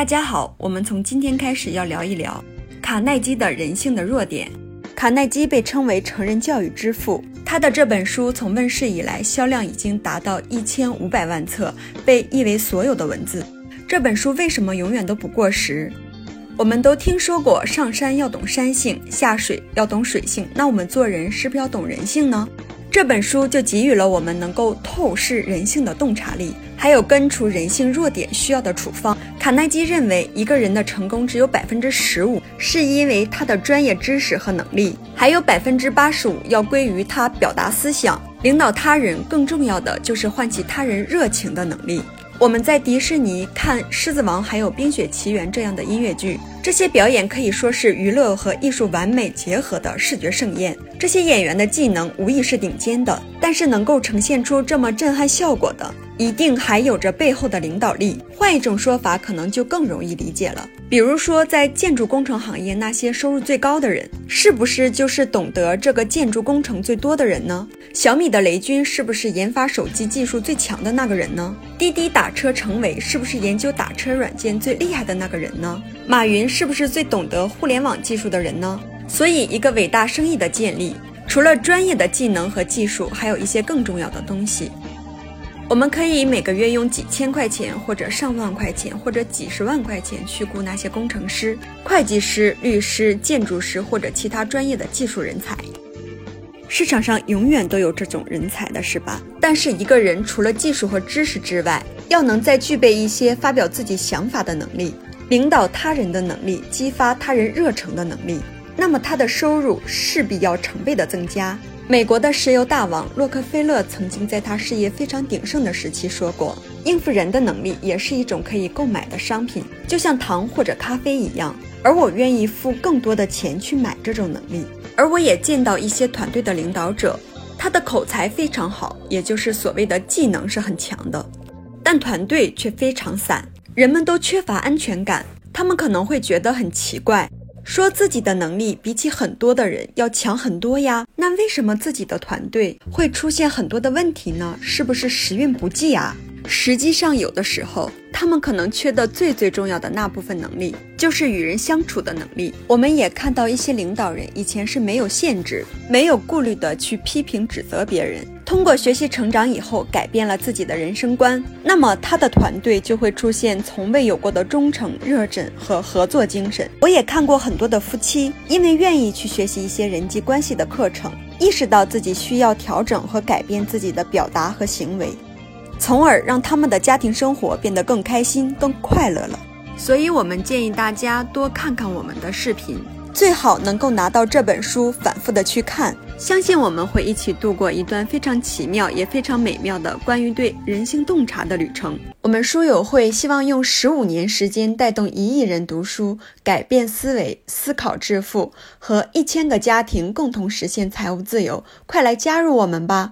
大家好，我们从今天开始要聊一聊卡耐基的人性的弱点。卡耐基被称为成人教育之父，他的这本书从问世以来销量已经达到一千五百万册，被译为所有的文字。这本书为什么永远都不过时？我们都听说过上山要懂山性，下水要懂水性，那我们做人是不是要懂人性呢？这本书就给予了我们能够透视人性的洞察力，还有根除人性弱点需要的处方。卡耐基认为，一个人的成功只有百分之十五是因为他的专业知识和能力，还有百分之八十五要归于他表达思想、领导他人。更重要的就是唤起他人热情的能力。我们在迪士尼看《狮子王》还有《冰雪奇缘》这样的音乐剧，这些表演可以说是娱乐和艺术完美结合的视觉盛宴。这些演员的技能无疑是顶尖的，但是能够呈现出这么震撼效果的。一定还有着背后的领导力。换一种说法，可能就更容易理解了。比如说，在建筑工程行业，那些收入最高的人，是不是就是懂得这个建筑工程最多的人呢？小米的雷军是不是研发手机技术最强的那个人呢？滴滴打车成为是不是研究打车软件最厉害的那个人呢？马云是不是最懂得互联网技术的人呢？所以，一个伟大生意的建立，除了专业的技能和技术，还有一些更重要的东西。我们可以每个月用几千块钱，或者上万块钱，或者几十万块钱去雇那些工程师、会计师、律师、建筑师或者其他专业的技术人才。市场上永远都有这种人才的，是吧？但是一个人除了技术和知识之外，要能再具备一些发表自己想法的能力、领导他人的能力、激发他人热诚的能力，那么他的收入势必要成倍的增加。美国的石油大王洛克菲勒曾经在他事业非常鼎盛的时期说过：“应付人的能力也是一种可以购买的商品，就像糖或者咖啡一样。而我愿意付更多的钱去买这种能力。”而我也见到一些团队的领导者，他的口才非常好，也就是所谓的技能是很强的，但团队却非常散，人们都缺乏安全感，他们可能会觉得很奇怪。说自己的能力比起很多的人要强很多呀，那为什么自己的团队会出现很多的问题呢？是不是时运不济啊？实际上，有的时候他们可能缺的最最重要的那部分能力，就是与人相处的能力。我们也看到一些领导人以前是没有限制、没有顾虑的去批评指责别人。通过学习成长以后，改变了自己的人生观，那么他的团队就会出现从未有过的忠诚、热忱和合作精神。我也看过很多的夫妻，因为愿意去学习一些人际关系的课程，意识到自己需要调整和改变自己的表达和行为，从而让他们的家庭生活变得更开心、更快乐了。所以，我们建议大家多看看我们的视频。最好能够拿到这本书，反复的去看，相信我们会一起度过一段非常奇妙也非常美妙的关于对人性洞察的旅程。我们书友会希望用十五年时间带动一亿人读书，改变思维，思考致富，和一千个家庭共同实现财务自由。快来加入我们吧！